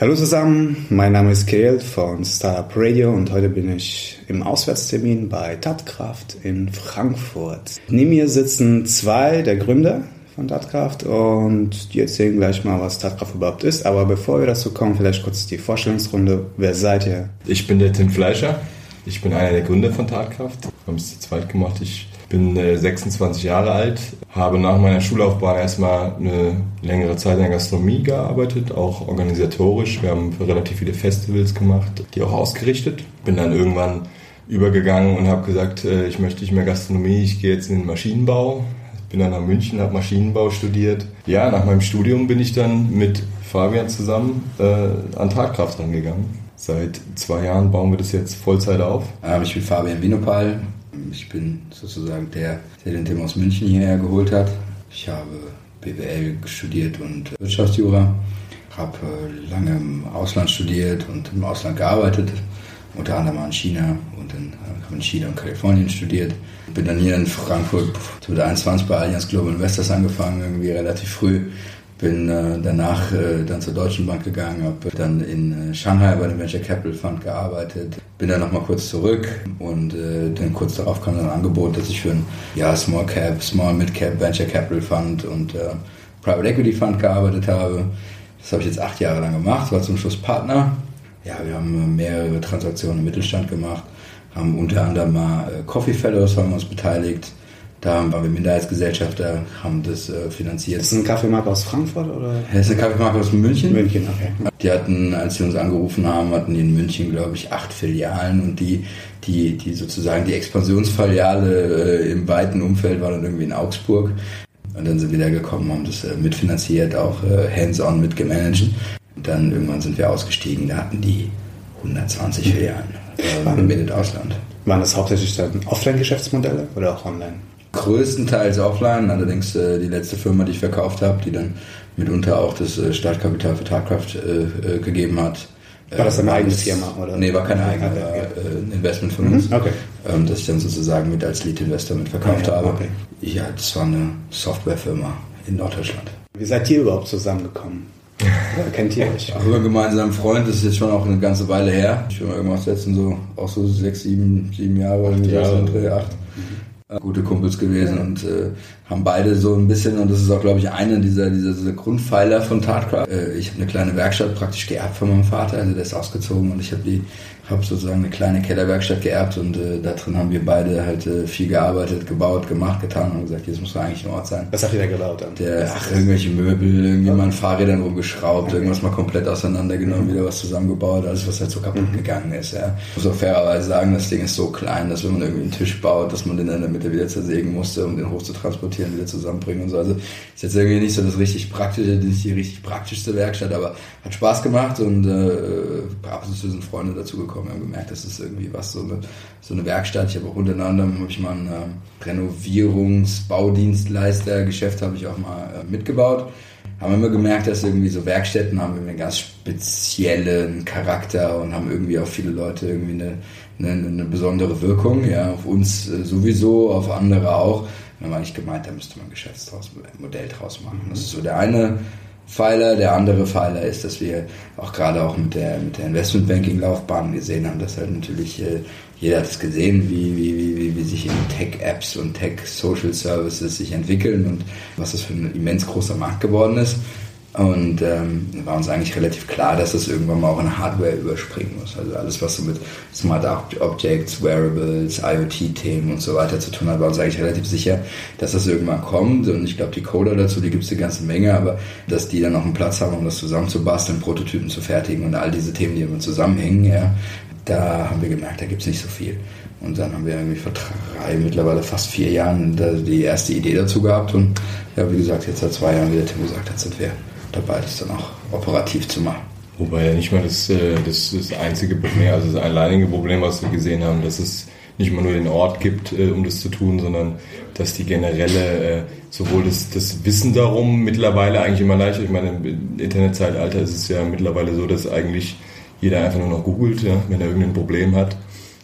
Hallo zusammen, mein Name ist Kirill von Startup Radio und heute bin ich im Auswärtstermin bei Tatkraft in Frankfurt. Neben mir sitzen zwei der Gründer von Tatkraft und die erzählen gleich mal, was Tatkraft überhaupt ist. Aber bevor wir dazu kommen, vielleicht kurz die Vorstellungsrunde. Wer seid ihr? Ich bin der Tim Fleischer. Ich bin einer der Gründer von Tatkraft. Wir haben es zu zweit gemacht. Ich bin 26 äh, Jahre alt, habe nach meiner Schullaufbahn erstmal eine längere Zeit in der Gastronomie gearbeitet, auch organisatorisch. Wir haben relativ viele Festivals gemacht, die auch ausgerichtet. Bin dann irgendwann übergegangen und habe gesagt, äh, ich möchte nicht mehr Gastronomie, ich gehe jetzt in den Maschinenbau. Bin dann nach München, habe Maschinenbau studiert. Ja, nach meinem Studium bin ich dann mit Fabian zusammen äh, an Tatkraft rangegangen. Seit zwei Jahren bauen wir das jetzt Vollzeit auf. Ich bin Fabian Winopal, ich bin sozusagen der, der den Tim aus München hierher geholt hat. Ich habe BWL studiert und Wirtschaftsjura, habe äh, lange im Ausland studiert und im Ausland gearbeitet, unter anderem in China und in, in China und Kalifornien studiert. Bin dann hier in Frankfurt 2021 bei Allianz Global Investors angefangen, irgendwie relativ früh bin äh, danach äh, dann zur Deutschen Bank gegangen, habe dann in äh, Shanghai bei dem Venture Capital Fund gearbeitet, bin dann nochmal kurz zurück und dann kurz darauf kam dann ein Angebot, dass ich für ein ja, Small Cap, Small Mid Cap Venture Capital Fund und Private Equity Fund gearbeitet habe. Das habe ich jetzt acht Jahre lang gemacht, war zum Schluss Partner. Ja, wir haben mehrere Transaktionen im Mittelstand gemacht, haben unter anderem mal Coffee Fellows haben uns beteiligt, da waren wir Minderheitsgesellschafter, haben das äh, finanziert. Ist das ein Kaffeemarkt aus Frankfurt oder? Das ist eine Kaffeemarkt aus München. München, okay. Die hatten, als sie uns angerufen haben, hatten die in München, glaube ich, acht Filialen und die, die, die sozusagen die Expansionsfiliale äh, im weiten Umfeld war dann irgendwie in Augsburg. Und dann sind wir da gekommen, haben das äh, mitfinanziert, auch äh, hands-on mitgemanagt. Und dann irgendwann sind wir ausgestiegen, da hatten die 120 Filialen. Äh, waren im Ausland. Waren das hauptsächlich dann Offline-Geschäftsmodelle oder auch online? Größtenteils offline, allerdings äh, die letzte Firma, die ich verkauft habe, die dann mitunter auch das äh, Startkapital für Tatkraft äh, äh gegeben hat. War das eine eigene Firma? Oder? Nee, war keine eigene, war äh, ein Investment von uns, mhm, okay. ähm, das ich dann sozusagen mit als Lead-Investor mit verkauft ja, habe. Okay. Ja, das war eine Softwarefirma in Norddeutschland. Wie seid ihr überhaupt zusammengekommen? Oder kennt ihr euch? Über einen gemeinsamen Freund, das ist jetzt schon auch eine ganze Weile her. Ich will mal irgendwas setzen, so auch so sechs, sieben, sieben Jahre, acht Jahre, acht. Mhm gute Kumpels gewesen und äh, haben beide so ein bisschen, und das ist auch, glaube ich, einer dieser, dieser, dieser Grundpfeiler von Tatkraft. Äh, ich habe eine kleine Werkstatt praktisch geerbt von meinem Vater, also der ist ausgezogen und ich habe die habe sozusagen eine kleine Kellerwerkstatt geerbt und äh, da drin haben wir beide halt äh, viel gearbeitet, gebaut, gemacht, getan und gesagt, jetzt muss eigentlich ein Ort sein. Was habt ihr da gebaut dann? Der, ach, irgendwelche Möbel, irgendwie okay. mal an Fahrrädern rumgeschraubt, okay. irgendwas mal komplett auseinandergenommen, wieder was zusammengebaut, alles was halt so kaputt mhm. gegangen ist. Ja. Ich muss auch fairerweise sagen, das Ding ist so klein, dass wenn man irgendwie einen Tisch baut, dass man den in der Mitte wieder zersägen musste, um den hoch zu transportieren, wieder zusammenbringen und so. Also ist jetzt irgendwie nicht so das richtig praktische, nicht die richtig praktischste Werkstatt, aber hat Spaß gemacht und äh, ab und zu sind Freunde dazu gekommen gekommen. Wir haben gemerkt, das ist irgendwie was, so eine, so eine Werkstatt. Ich habe auch unter anderem habe ich mal ein äh, Renovierungs-Baudienstleister-Geschäft habe ich auch mal äh, mitgebaut. Haben immer gemerkt, dass irgendwie so Werkstätten haben einen ganz speziellen Charakter und haben irgendwie auf viele Leute irgendwie eine, eine, eine besondere Wirkung. Ja, auf uns äh, sowieso, auf andere auch. Dann haben eigentlich gemeint, da müsste man ein Geschäftsmodell draus machen. Das ist so der eine Pfeiler. Der andere Pfeiler ist, dass wir auch gerade auch mit der, mit der Investmentbanking-Laufbahn gesehen haben, dass halt natürlich äh, jeder hat es gesehen, wie, wie, wie, wie sich in Tech-Apps und Tech-Social-Services sich entwickeln und was das für ein immens großer Markt geworden ist. Und ähm, war uns eigentlich relativ klar, dass das irgendwann mal auch in Hardware überspringen muss. Also alles, was so mit Smart Objects, Wearables, IoT-Themen und so weiter zu tun hat, war uns eigentlich relativ sicher, dass das irgendwann kommt. Und ich glaube, die Coder dazu, die gibt es eine ganze Menge, aber dass die dann auch einen Platz haben, um das zusammenzubasteln, Prototypen zu fertigen und all diese Themen, die immer zusammenhängen, ja, da haben wir gemerkt, da gibt es nicht so viel. Und dann haben wir irgendwie vor drei, mittlerweile fast vier Jahren die erste Idee dazu gehabt. Und ja, wie gesagt, jetzt seit zwei Jahren, wie der Tim gesagt hat, sind wir dabei, das dann auch operativ zu machen. Wobei ja nicht mal das, äh, das, das einzige Problem, also das alleinige Problem, was wir gesehen haben, dass es nicht mal nur den Ort gibt, äh, um das zu tun, sondern dass die generelle, äh, sowohl das, das Wissen darum mittlerweile eigentlich immer leichter, ich meine, im Internetzeitalter ist es ja mittlerweile so, dass eigentlich jeder einfach nur noch googelt, ja, wenn er irgendein Problem hat,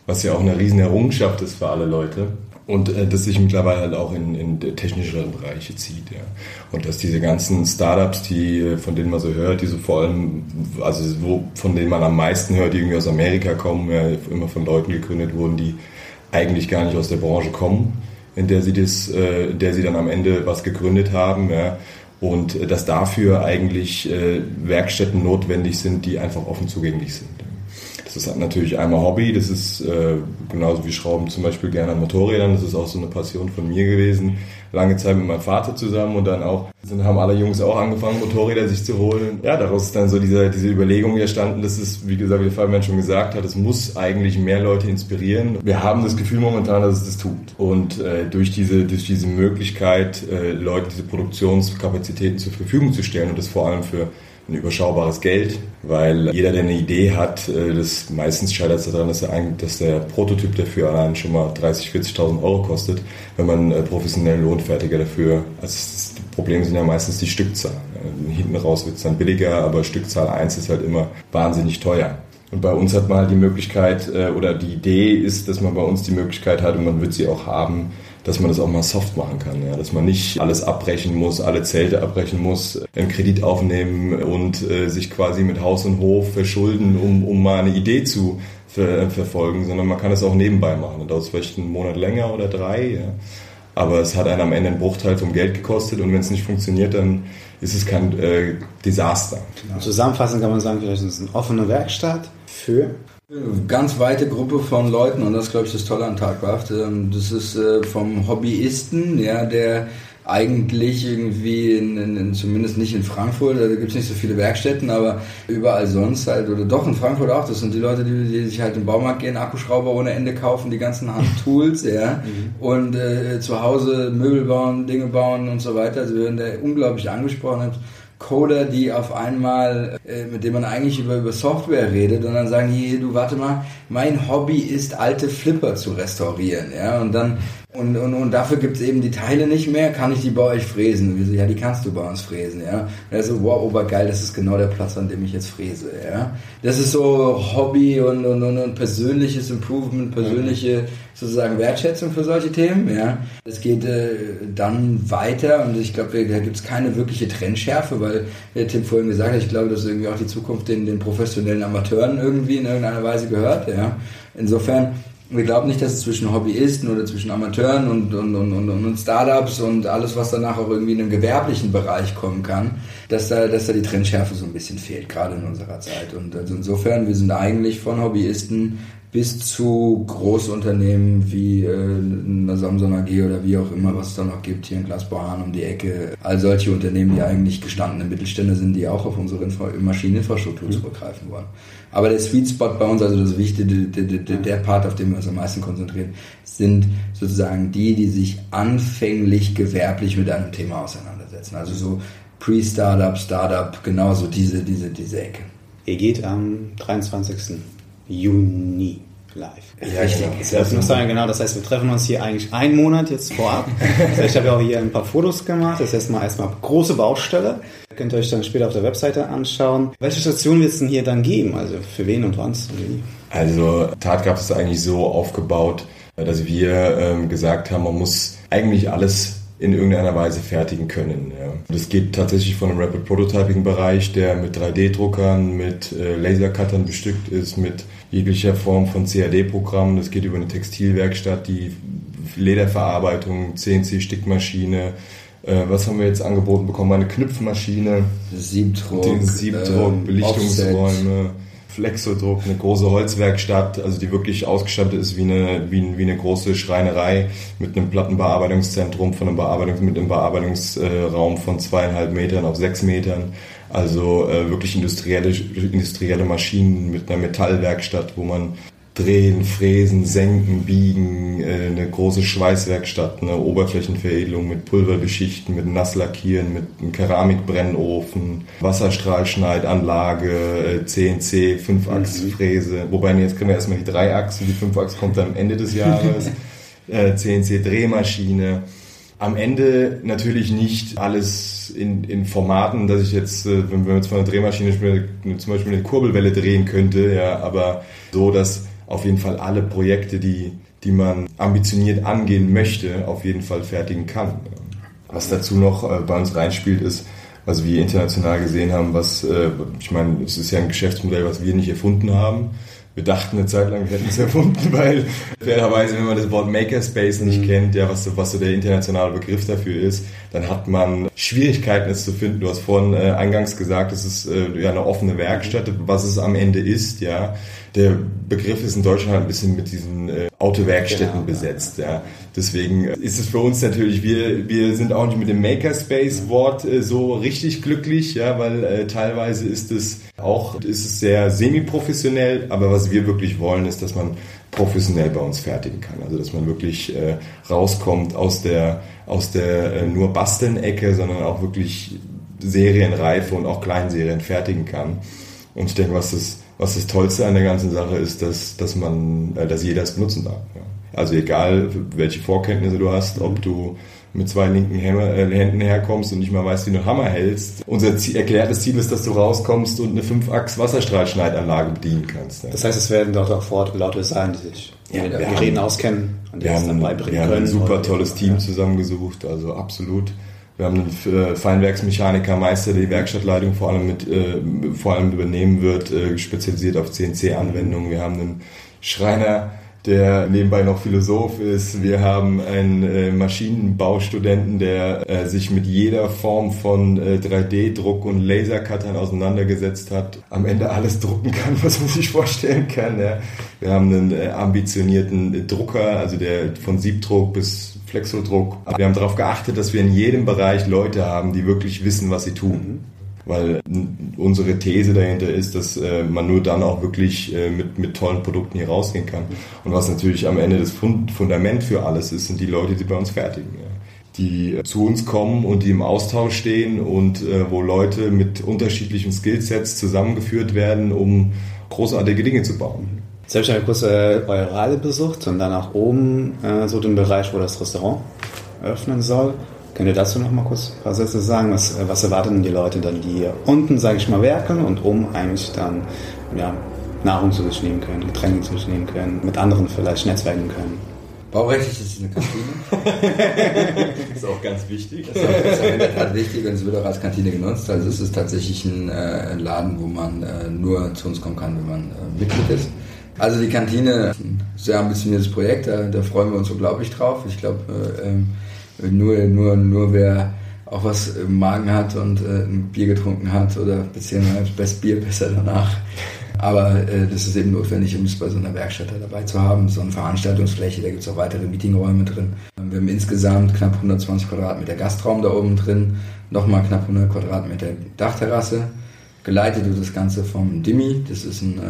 was ja auch eine riesen Errungenschaft ist für alle Leute. Und äh, das sich mittlerweile halt auch in, in technischere Bereiche zieht, ja. Und dass diese ganzen Startups, die, von denen man so hört, die so vor allem, also wo, von denen man am meisten hört, die irgendwie aus Amerika kommen, ja, immer von Leuten gegründet wurden, die eigentlich gar nicht aus der Branche kommen, in der sie das, äh, in der sie dann am Ende was gegründet haben, ja. Und äh, dass dafür eigentlich äh, Werkstätten notwendig sind, die einfach offen zugänglich sind. Das ist natürlich einmal Hobby, das ist äh, genauso wie Schrauben zum Beispiel gerne an Motorrädern, das ist auch so eine Passion von mir gewesen. Lange Zeit mit meinem Vater zusammen und dann auch, sind, haben alle Jungs auch angefangen, Motorräder sich zu holen. Ja, daraus ist dann so diese, diese Überlegung entstanden, dass es, wie gesagt, wie Fabian schon gesagt hat, es muss eigentlich mehr Leute inspirieren. Wir haben das Gefühl momentan, dass es das tut. Und äh, durch, diese, durch diese Möglichkeit, äh, Leuten diese Produktionskapazitäten zur Verfügung zu stellen und das vor allem für ein überschaubares Geld, weil jeder, der eine Idee hat, äh, das meistens scheitert es daran, dass der, dass der Prototyp dafür allein schon mal 30.000, 40.000 Euro kostet, wenn man äh, professionell Lohnfertiger dafür, also das Problem sind ja meistens die Stückzahl. Hinten raus wird es dann billiger, aber Stückzahl 1 ist halt immer wahnsinnig teuer. Und bei uns hat man halt die Möglichkeit, äh, oder die Idee ist, dass man bei uns die Möglichkeit hat, und man wird sie auch haben, dass man das auch mal soft machen kann, ja? dass man nicht alles abbrechen muss, alle Zelte abbrechen muss, einen Kredit aufnehmen und äh, sich quasi mit Haus und Hof verschulden, um, um mal eine Idee zu ver verfolgen, sondern man kann es auch nebenbei machen. Dauert vielleicht einen Monat länger oder drei, ja? aber es hat einen am Ende einen Bruchteil vom Geld gekostet und wenn es nicht funktioniert, dann ist es kein äh, Desaster. Genau. Zusammenfassend kann man sagen, vielleicht ist es eine offene Werkstatt für Ganz weite Gruppe von Leuten und das ist, glaube ich, das Tolle an Tagwacht. Ähm, das ist äh, vom Hobbyisten, ja, der eigentlich irgendwie, in, in, in, zumindest nicht in Frankfurt, da gibt es nicht so viele Werkstätten, aber überall sonst halt, oder doch in Frankfurt auch, das sind die Leute, die, die sich halt im Baumarkt gehen, Akkuschrauber ohne Ende kaufen, die ganzen Handtools, ja, mhm. und äh, zu Hause Möbel bauen, Dinge bauen und so weiter. Also wir werden da unglaublich angesprochen. Coder, die auf einmal, äh, mit denen man eigentlich über, über Software redet und dann sagen, hier, du warte mal, mein Hobby ist alte Flipper zu restaurieren, ja, und dann und, und, und dafür gibt's eben die Teile nicht mehr, kann ich die bei euch fräsen? Und wir so, ja, die kannst du bei uns fräsen, ja. Und er so, wow, obergeil, das ist genau der Platz, an dem ich jetzt fräse, ja. Das ist so Hobby und, und, und, und persönliches Improvement, persönliche sozusagen Wertschätzung für solche Themen, ja. Es geht äh, dann weiter und ich glaube, da gibt's keine wirkliche Trendschärfe, weil der Tim vorhin gesagt hat, ich glaube, dass irgendwie auch die Zukunft den, den professionellen Amateuren irgendwie in irgendeiner Weise gehört, ja. Insofern wir glauben nicht, dass es zwischen Hobbyisten oder zwischen Amateuren und, und, und, und, und Startups und alles, was danach auch irgendwie in einen gewerblichen Bereich kommen kann, dass da, dass da die Trendschärfe so ein bisschen fehlt, gerade in unserer Zeit. Und also insofern, wir sind eigentlich von Hobbyisten bis zu Großunternehmen wie äh, eine Samsung AG oder wie auch immer, was es da noch gibt, hier in Glasbauhahn um die Ecke. All solche Unternehmen, die eigentlich gestandene Mittelstände sind, die auch auf unsere Infra Maschineninfrastruktur mhm. zurückgreifen wollen. Aber der Sweet Spot bei uns, also das Wichtige, der, der, der Part, auf den wir uns am meisten konzentrieren, sind sozusagen die, die sich anfänglich gewerblich mit einem Thema auseinandersetzen. Also so Pre-Startup, Startup, genauso diese, diese, diese Ecke. Ihr geht am 23. Juni live. Ja, ich denke, das muss sagen, genau. Das heißt, wir treffen uns hier eigentlich einen Monat jetzt vorab. Das heißt, ich habe ja auch hier ein paar Fotos gemacht. Das ist mal erstmal große Baustelle. Könnt ihr euch dann später auf der Webseite anschauen. Welche Station wird es denn hier dann geben? Also für wen und wann? Also Tatkraft ist eigentlich so aufgebaut, dass wir ähm, gesagt haben, man muss eigentlich alles in irgendeiner Weise fertigen können. Ja. Das geht tatsächlich von einem Rapid Prototyping Bereich, der mit 3D-Druckern, mit äh, Lasercuttern bestückt ist, mit jeglicher Form von CAD-Programmen. Das geht über eine Textilwerkstatt, die Lederverarbeitung, CNC-Stickmaschine. Äh, was haben wir jetzt angeboten bekommen? Eine Knüpfmaschine, Siebdruck, den Siebdruck, äh, Belichtungsräume. Offset. Flexodruck, eine große Holzwerkstatt, also die wirklich ausgestattet ist wie eine, wie, wie eine große Schreinerei mit einem Plattenbearbeitungszentrum, von einem Bearbeitungs, mit einem Bearbeitungsraum von zweieinhalb Metern auf sechs Metern. Also äh, wirklich industrielle, industrielle Maschinen mit einer Metallwerkstatt, wo man drehen, fräsen, senken, biegen, äh, eine große Schweißwerkstatt, eine Oberflächenveredelung mit Pulverbeschichten, mit Nasslackieren, mit einem Keramikbrennofen, Wasserstrahlschneidanlage, CNC, Fünfachsfräse. Mhm. Wobei jetzt kriegen wir erstmal die Dreiachs die Fünfachs kommt dann am Ende des Jahres. CNC-Drehmaschine. Am Ende natürlich nicht alles in, in Formaten, dass ich jetzt, äh, wenn wir jetzt von einer Drehmaschine zum Beispiel eine Kurbelwelle drehen könnte, ja, aber so, dass auf jeden Fall alle Projekte, die, die man ambitioniert angehen möchte, auf jeden Fall fertigen kann. Was dazu noch äh, bei uns reinspielt, ist, was wir international gesehen haben, was, äh, ich meine, es ist ja ein Geschäftsmodell, was wir nicht erfunden haben. Wir dachten eine Zeit lang, wir hätten es erfunden, weil fairerweise, wenn man das Wort Makerspace nicht mhm. kennt, ja, was, was so der internationale Begriff dafür ist, dann hat man Schwierigkeiten, es zu finden. Du hast vorhin äh, eingangs gesagt, es ist äh, ja eine offene Werkstatt, was es am Ende ist, ja der Begriff ist in Deutschland halt ein bisschen mit diesen äh, Autowerkstätten genau, besetzt. Ja. ja. Deswegen ist es für uns natürlich, wir, wir sind auch nicht mit dem Makerspace-Wort äh, so richtig glücklich, ja, weil äh, teilweise ist es auch ist es sehr semi-professionell, aber was wir wirklich wollen, ist, dass man professionell bei uns fertigen kann. Also dass man wirklich äh, rauskommt aus der aus der äh, nur Basteln-Ecke, sondern auch wirklich Serienreife und auch Kleinserien fertigen kann. Und ich denke, was das was das Tollste an der ganzen Sache ist, dass, dass man, äh, dass jeder es benutzen darf. Ja. Also egal, welche Vorkenntnisse du hast, ob du mit zwei linken äh, Händen herkommst und nicht mal weißt, wie du einen Hammer hältst. Unser Ziel, erklärtes Ziel ist, dass du rauskommst und eine 5-Achs-Wasserstrahlschneidanlage bedienen kannst. Ja. Das heißt, es werden dort auch vor Ort Leute sein, die sich ja, mit Geräten auskennen und wir haben, dann beibringen wir können. Wir haben ein super tolles Team zusammengesucht, also absolut. Wir haben einen äh, Feinwerksmechaniker, Meister, der die Werkstattleitung vor allem mit, äh, vor allem übernehmen wird, äh, spezialisiert auf CNC-Anwendungen. Wir haben einen Schreiner, der nebenbei noch Philosoph ist. Wir haben einen äh, Maschinenbaustudenten, der äh, sich mit jeder Form von äh, 3D-Druck und Lasercuttern auseinandergesetzt hat. Am Ende alles drucken kann, was man sich vorstellen kann. Ja. Wir haben einen äh, ambitionierten Drucker, also der von Siebdruck bis Flexodruck. Wir haben darauf geachtet, dass wir in jedem Bereich Leute haben, die wirklich wissen, was sie tun. Weil unsere These dahinter ist, dass äh, man nur dann auch wirklich äh, mit, mit tollen Produkten hier rausgehen kann. Und was natürlich am Ende das Fundament für alles ist, sind die Leute, die bei uns fertigen. Die zu uns kommen und die im Austausch stehen und äh, wo Leute mit unterschiedlichen Skillsets zusammengeführt werden, um großartige Dinge zu bauen. Jetzt habe ich kurz äh, eure Rade besucht und dann nach oben äh, so den Bereich, wo das Restaurant öffnen soll. Könnt ihr dazu noch mal kurz ein paar Sätze sagen? Was, äh, was erwarten die Leute dann, die hier unten, sage ich mal, werken und oben eigentlich dann ja, Nahrung zu sich nehmen können, Getränke zu sich nehmen können, mit anderen vielleicht netzwerken können? Baurechtlich ist es eine Kantine. das ist auch ganz wichtig. Das ist, auch, das ist in der Tat wichtig und es wird auch als Kantine genutzt. Also es ist tatsächlich ein, äh, ein Laden, wo man äh, nur zu uns kommen kann, wenn man äh, Mitglied ist. Also die Kantine, ein sehr ambitioniertes Projekt, da, da freuen wir uns unglaublich drauf. Ich glaube, äh, nur, nur, nur wer auch was im Magen hat und äh, ein Bier getrunken hat oder beziehungsweise das Bier besser danach. Aber äh, das ist eben notwendig, um es bei so einer Werkstatt dabei zu haben. So eine Veranstaltungsfläche, da gibt es auch weitere Meetingräume drin. Wir haben insgesamt knapp 120 Quadratmeter Gastraum da oben drin, nochmal knapp 100 Quadratmeter Dachterrasse. Geleitet wird das Ganze vom Dimi, das ist ein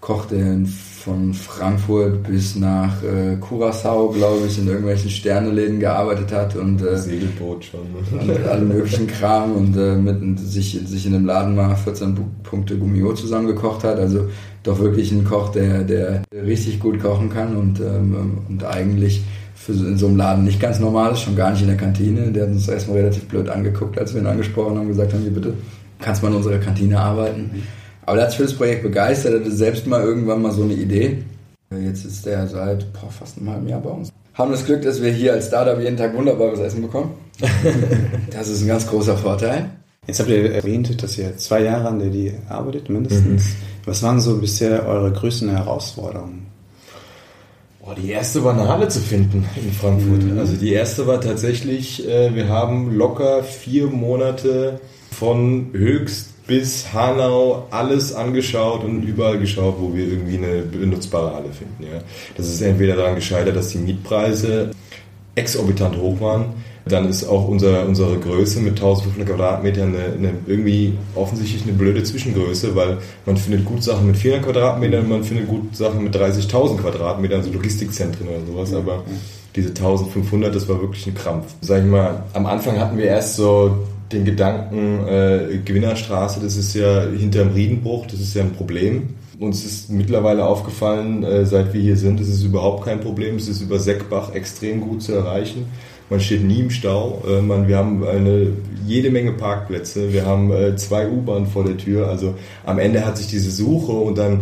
Koch, der von Frankfurt bis nach äh, Curacao, glaube ich, in irgendwelchen Sterneläden gearbeitet hat und äh, Segelboot schon und allen möglichen Kram und äh, mit sich, sich in dem Laden mal 14 Punkte Gummio zusammengekocht hat. Also doch wirklich ein Koch, der, der richtig gut kochen kann und, ähm, und eigentlich für in so einem Laden nicht ganz normal ist, schon gar nicht in der Kantine. Der hat uns erstmal relativ blöd angeguckt, als wir ihn angesprochen haben und gesagt haben, wie bitte, kannst du mal in unserer Kantine arbeiten? Mhm aber der hat sich für das Projekt begeistert, er hatte selbst mal irgendwann mal so eine Idee. Jetzt ist der seit boah, fast einem halben Jahr bei uns. Haben das Glück, dass wir hier als Startup jeden Tag wunderbares Essen bekommen. das ist ein ganz großer Vorteil. Jetzt habt ihr erwähnt, dass ihr zwei Jahre an der die arbeitet, mindestens. Mhm. Was waren so bisher eure größten Herausforderungen? Boah, die erste war eine Halle zu finden in Frankfurt. Mhm. Also die erste war tatsächlich, äh, wir haben locker vier Monate von höchst bis Hanau alles angeschaut und überall geschaut, wo wir irgendwie eine benutzbare Halle finden. Ja. Das ist entweder daran gescheitert, dass die Mietpreise exorbitant hoch waren. Dann ist auch unser, unsere Größe mit 1500 Quadratmetern eine, eine, irgendwie offensichtlich eine blöde Zwischengröße, weil man findet gut Sachen mit 400 Quadratmetern, man findet gut Sachen mit 30.000 Quadratmetern, also Logistikzentren oder sowas, aber diese 1500, das war wirklich ein Krampf. Sag ich mal, am Anfang hatten wir erst so den Gedanken, äh, Gewinnerstraße, das ist ja hinterm Riedenbruch, das ist ja ein Problem. Uns ist mittlerweile aufgefallen, äh, seit wir hier sind, es ist überhaupt kein Problem. Es ist über Seckbach extrem gut zu erreichen. Man steht nie im Stau. Äh, man, wir haben eine, jede Menge Parkplätze. Wir haben äh, zwei U-Bahnen vor der Tür. Also am Ende hat sich diese Suche und dann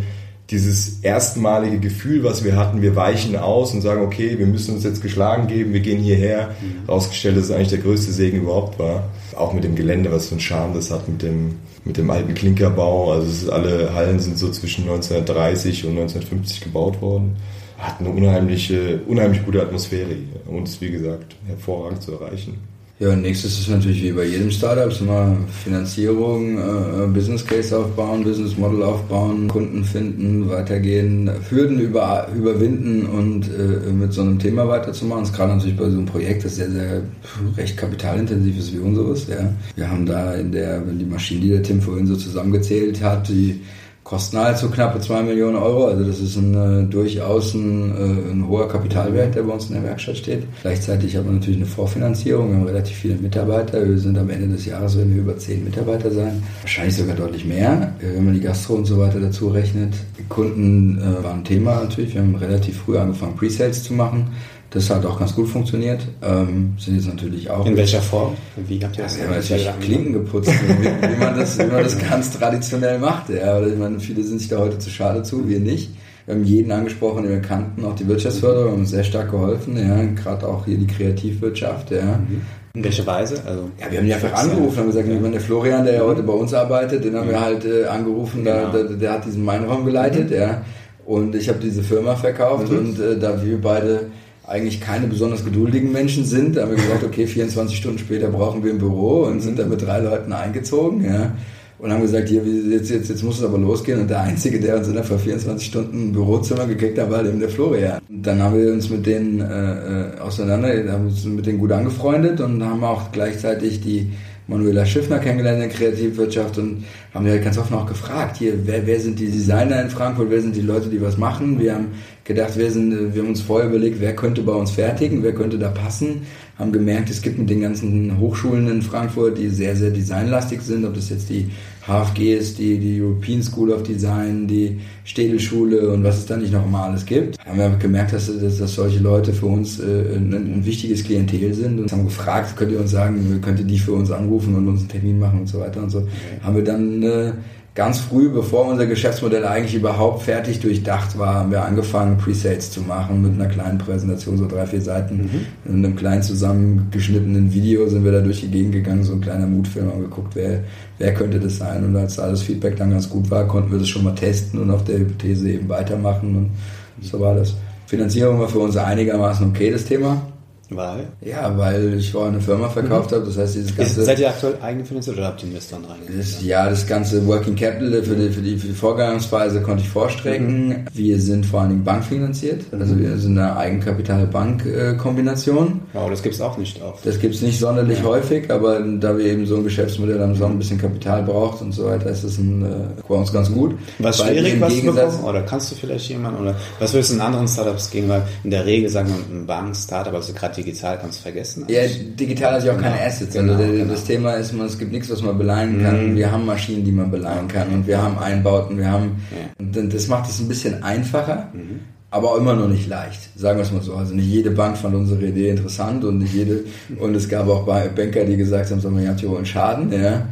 dieses erstmalige Gefühl, was wir hatten, wir weichen aus und sagen, okay, wir müssen uns jetzt geschlagen geben, wir gehen hierher, mhm. rausgestellt, dass es eigentlich der größte Segen überhaupt war. Auch mit dem Gelände, was für ein Charme das hat, mit dem, mit dem alten Klinkerbau. Also ist, alle Hallen sind so zwischen 1930 und 1950 gebaut worden. Hat eine unheimliche, unheimlich gute Atmosphäre ist, wie gesagt, hervorragend zu erreichen. Ja, nächstes ist natürlich wie bei jedem Startup, immer Finanzierung, äh, Business Case aufbauen, Business Model aufbauen, Kunden finden, weitergehen, Hürden über, überwinden und äh, mit so einem Thema weiterzumachen. Das ist gerade natürlich bei so einem Projekt, das sehr, sehr recht kapitalintensiv ist wie unseres. Ja. Wir haben da in der, wenn die Maschine, die der Tim vorhin so zusammengezählt hat, die kosten halt so knappe 2 Millionen Euro. Also das ist ein, äh, durchaus ein, äh, ein, hoher Kapitalwert, der bei uns in der Werkstatt steht. Gleichzeitig haben wir natürlich eine Vorfinanzierung. Wir haben relativ viele Mitarbeiter. Wir sind am Ende des Jahres, werden wir über 10 Mitarbeiter sein. Wahrscheinlich sogar deutlich mehr, äh, wenn man die Gastro und so weiter dazu rechnet. Die Kunden äh, waren ein Thema natürlich. Wir haben relativ früh angefangen, Presales zu machen. Das hat auch ganz gut funktioniert. Ähm, sind jetzt natürlich auch. In welcher Form? Wie habt ihr das? Ja, wir haben natürlich Klinken geputzt, wie, wie, man das, wie man das ganz traditionell macht. Ja, ich meine, viele sind sich da heute zu schade zu, wir nicht. Wir haben jeden angesprochen, den wir kannten, auch die Wirtschaftsförderung, haben uns sehr stark geholfen, ja, gerade auch hier die Kreativwirtschaft, ja. In welcher Weise? Also, ja, wir haben die einfach angerufen, haben gesagt, ja. der Florian, der ja heute bei uns arbeitet, den haben wir halt äh, angerufen, genau. der, der, der, hat diesen Mainraum geleitet, mhm. ja. Und ich habe diese Firma verkauft mhm. und äh, da wir beide eigentlich keine besonders geduldigen Menschen sind. Da haben wir gesagt, okay, 24 Stunden später brauchen wir ein Büro und sind da mit drei Leuten eingezogen, ja. Und haben gesagt, hier, jetzt, jetzt, jetzt muss es aber losgehen. Und der Einzige, der uns innerhalb von 24 Stunden ein Bürozimmer gekriegt hat, war eben der Florian. Und dann haben wir uns mit denen äh, äh auseinander, haben uns mit denen gut angefreundet und haben auch gleichzeitig die Manuela Schiffner kennengelernt in der Kreativwirtschaft und haben halt ganz offen auch gefragt, hier, wer, wer sind die Designer in Frankfurt, wer sind die Leute, die was machen? Wir haben gedacht, wer sind, wir haben uns vorher überlegt, wer könnte bei uns fertigen, wer könnte da passen, haben gemerkt, es gibt mit den ganzen Hochschulen in Frankfurt, die sehr, sehr designlastig sind, ob das jetzt die HFG ist, die, die European School of Design, die Städelschule und was es da nicht noch immer alles gibt. Haben wir gemerkt, dass, dass, dass solche Leute für uns äh, ein, ein, wichtiges Klientel sind und haben gefragt, könnt ihr uns sagen, könnt ihr die für uns anrufen und uns einen Termin machen und so weiter und so. Haben wir dann äh, ganz früh, bevor unser Geschäftsmodell eigentlich überhaupt fertig durchdacht war, haben wir angefangen, Presales zu machen mit einer kleinen Präsentation, so drei, vier Seiten. Mhm. In einem kleinen zusammengeschnittenen Video sind wir da durch die Gegend gegangen, so ein kleiner Mutfilm, haben geguckt, wer, wer könnte das sein. Und als alles Feedback dann ganz gut war, konnten wir das schon mal testen und auf der Hypothese eben weitermachen. Und so war das. Finanzierung war für uns einigermaßen okay, das Thema. Weil? Ja, weil ich vorher eine Firma verkauft mhm. habe. Das heißt, dieses ganze. Ist, seid ihr aktuell eigenfinanziert oder habt ihr Investoren rein? ja, das ganze Working Capital für die, für die, für die Vorgangsphase konnte ich vorstrecken. Mhm. Wir sind vor allen Dingen bankfinanziert. Also mhm. wir sind eine Eigenkapital-Bank-Kombination. Wow, das gibt's auch nicht oft. Das gibt's nicht sonderlich ja. häufig, aber da wir eben so ein Geschäftsmodell haben, das auch ein bisschen Kapital braucht und so weiter, ist das ein, äh, bei uns ganz gut. Was weil schwierig, was Gegensatz, bekommen? Oder kannst du vielleicht jemanden, oder was würdest du in anderen Startups gehen? Weil in der Regel sagen wir ein Bank-Startup, also gerade digital kannst du vergessen. Ja, digital hat ja auch keine genau. Assets. Also genau, genau. Das Thema ist, man, es gibt nichts, was man beleihen kann. Mhm. Wir haben Maschinen, die man beleihen kann und wir haben Einbauten, wir haben, ja. das macht es ein bisschen einfacher. Mhm aber auch immer noch nicht leicht, sagen wir es mal so. Also nicht jede Bank fand unsere Idee interessant und nicht jede, und es gab auch Banker, die gesagt haben, sagen wir, hier wohl einen Schaden, ja.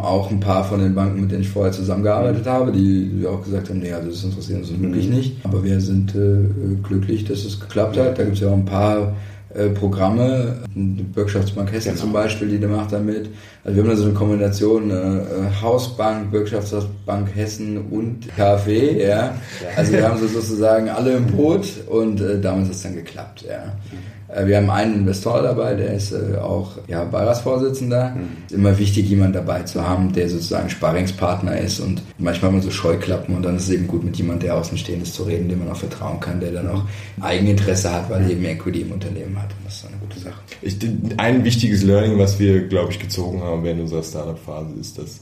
Auch ein paar von den Banken, mit denen ich vorher zusammengearbeitet habe, die auch gesagt haben, nee, also das interessiert uns wirklich mhm. nicht. Aber wir sind äh, glücklich, dass es geklappt hat. Da gibt es ja auch ein paar äh, Programme, die Bürgschaftsbank Hessen genau. zum Beispiel, die macht damit. Also wir haben da so eine Kombination äh, Hausbank, Bürgschaftsbank Hessen und KfW, ja. Also wir haben so sozusagen alle im Boot und äh, damals hat es dann geklappt, ja. Mhm. Äh, wir haben einen Investor dabei, der ist äh, auch ja, Beiratsvorsitzender. Mhm. Ist immer wichtig, jemanden dabei zu haben, der sozusagen Sparringspartner ist und manchmal mal so Scheuklappen und dann ist es eben gut, mit jemandem, der Außenstehend ist, zu reden, dem man auch vertrauen kann, der dann auch Eigeninteresse hat, weil er eben Equity im Unternehmen hat. Und das ist eine gute Sache. Ich, ein wichtiges Learning, was wir, glaube ich, gezogen haben während unserer Startup-Phase, ist, dass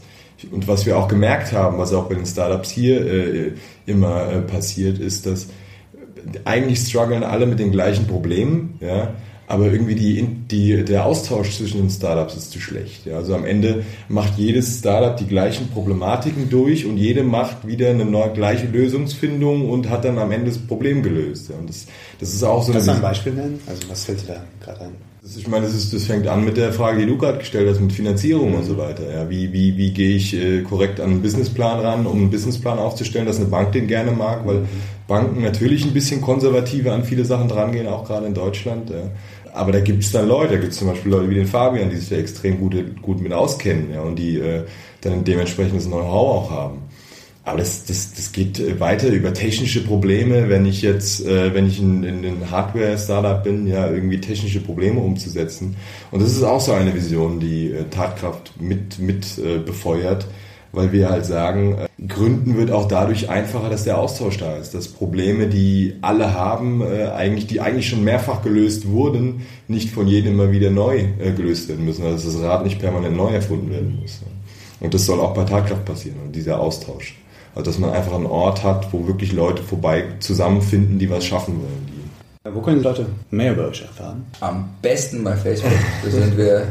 und was wir auch gemerkt haben, was auch bei den Startups hier äh, immer äh, passiert, ist, dass eigentlich strugglen alle mit den gleichen Problemen, ja, aber irgendwie die, die, der Austausch zwischen den Startups ist zu schlecht. Ja. Also am Ende macht jedes Startup die gleichen Problematiken durch und jede macht wieder eine neue, gleiche Lösungsfindung und hat dann am Ende das Problem gelöst. Ja. Und das, das ist auch so Kannst du ein Beispiel nennen? Also was fällt dir da gerade ein? Ich meine, das, ist, das fängt an mit der Frage, die du gerade gestellt hast, mit Finanzierung und so weiter. Ja, wie, wie, wie gehe ich äh, korrekt an einen Businessplan ran, um einen Businessplan aufzustellen, dass eine Bank den gerne mag, weil Banken natürlich ein bisschen konservativer an viele Sachen drangehen, auch gerade in Deutschland. Aber da gibt es dann Leute, da gibt es zum Beispiel Leute wie den Fabian, die sich da extrem gut, gut mit auskennen ja, und die äh, dann dementsprechend das Know-how auch haben. Aber das, das, das geht weiter über technische Probleme, wenn ich jetzt, äh, wenn ich in, in einem Hardware-Startup bin, ja, irgendwie technische Probleme umzusetzen. Und das ist auch so eine Vision, die äh, Tatkraft mit, mit äh, befeuert, weil wir halt sagen, äh, Gründen wird auch dadurch einfacher, dass der Austausch da ist, dass Probleme, die alle haben, äh, eigentlich, die eigentlich schon mehrfach gelöst wurden, nicht von jedem immer wieder neu äh, gelöst werden müssen, also dass das Rad nicht permanent neu erfunden werden muss. Und das soll auch bei Tatkraft passieren, dieser Austausch. Also dass man einfach einen Ort hat, wo wirklich Leute vorbei zusammenfinden, die was schaffen wollen. Wo können die Leute mehr über euch erfahren? Am besten bei Facebook. Da sind wir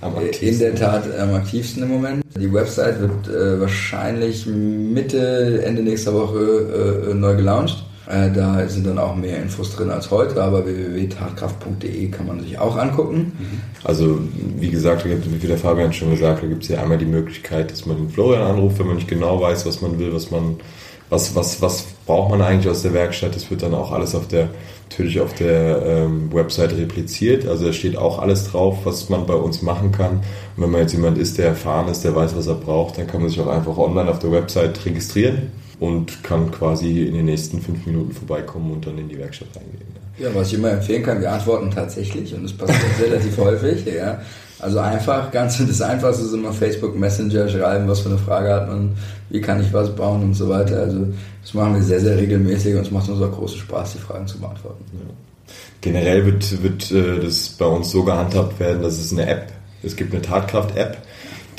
in der Tat am aktivsten im Moment. Die Website wird äh, wahrscheinlich Mitte, Ende nächster Woche äh, neu gelauncht. Äh, da sind dann auch mehr Infos drin als heute, aber www.tatkraft.de kann man sich auch angucken. Mhm. Also wie gesagt, wie der Fabian schon gesagt, da gibt es ja einmal die Möglichkeit, dass man den Florian anruft, wenn man nicht genau weiß, was man will, was man, was, was, was braucht man eigentlich aus der Werkstatt. Das wird dann auch alles auf der natürlich auf der ähm, Website repliziert. Also da steht auch alles drauf, was man bei uns machen kann. Und wenn man jetzt jemand ist, der erfahren ist, der weiß, was er braucht, dann kann man sich auch einfach online auf der Website registrieren und kann quasi in den nächsten fünf Minuten vorbeikommen und dann in die Werkstatt reingehen. Ja, was ich immer empfehlen kann, wir antworten tatsächlich und das passiert relativ häufig. Ja. Also einfach, ganz das Einfachste ist immer Facebook Messenger schreiben, was für eine Frage hat man, wie kann ich was bauen und so weiter. Also das machen wir sehr, sehr regelmäßig und es macht uns auch großen Spaß, die Fragen zu beantworten. Ja. Generell wird, wird äh, das bei uns so gehandhabt werden, dass es eine App, es gibt eine Tatkraft-App,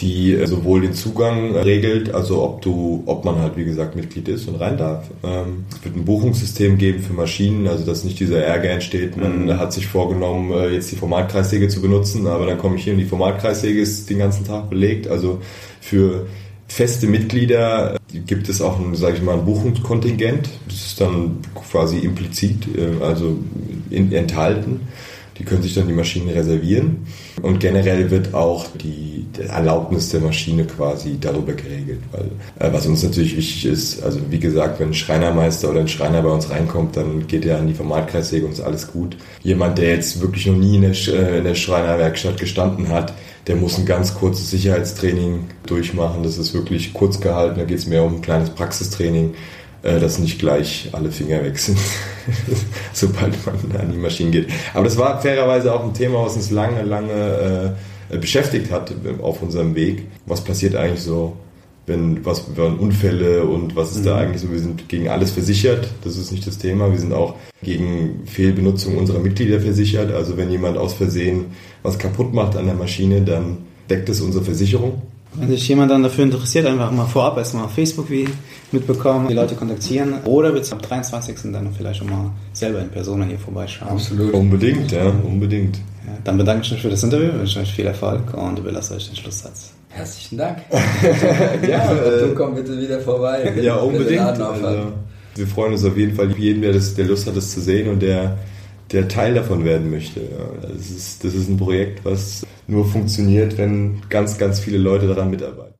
die äh, sowohl den Zugang regelt, also ob du, ob man halt wie gesagt Mitglied ist und rein darf. Ähm, es wird ein Buchungssystem geben für Maschinen, also dass nicht dieser Ärger entsteht. Man mhm. hat sich vorgenommen, äh, jetzt die Formatkreissäge zu benutzen, aber dann komme ich hier und die Formatkreissäge ist den ganzen Tag belegt. Also für feste Mitglieder gibt es auch ein, sage ich mal, ein Buchungskontingent. Das ist dann quasi implizit, äh, also enthalten. Die können sich dann die Maschine reservieren. Und generell wird auch die, Erlaubnis der Maschine quasi darüber geregelt. Weil, äh, was uns natürlich wichtig ist, also wie gesagt, wenn ein Schreinermeister oder ein Schreiner bei uns reinkommt, dann geht er an die Formatkreissäge und ist alles gut. Jemand, der jetzt wirklich noch nie in der, äh, in der Schreinerwerkstatt gestanden hat, der muss ein ganz kurzes Sicherheitstraining durchmachen. Das ist wirklich kurz gehalten, da geht es mehr um ein kleines Praxistraining dass nicht gleich alle Finger weg sind, sobald man an die Maschinen geht. Aber das war fairerweise auch ein Thema, was uns lange, lange äh, beschäftigt hat auf unserem Weg. Was passiert eigentlich so, wenn was wenn Unfälle und was ist mhm. da eigentlich so? Wir sind gegen alles versichert, das ist nicht das Thema. Wir sind auch gegen Fehlbenutzung unserer Mitglieder versichert. Also wenn jemand aus Versehen was kaputt macht an der Maschine, dann deckt es unsere Versicherung. Wenn sich jemand dann dafür interessiert, einfach mal vorab erstmal auf Facebook wie mitbekommen, die Leute kontaktieren oder bis am 23. dann vielleicht schon mal selber in Person hier vorbeischauen. Absolut. Unbedingt, ja, unbedingt. Ja, dann bedanke ich mich für das Interview, wünsche euch viel Erfolg und überlasse euch den Schlusssatz. Herzlichen Dank. ja, äh, du komm bitte wieder vorbei. Ja, unbedingt. Also, wir freuen uns auf jeden Fall jeden, der, das, der Lust hat, das zu sehen und der, der Teil davon werden möchte. Das, ist, das ist ein Projekt, was nur funktioniert, wenn ganz, ganz viele Leute daran mitarbeiten.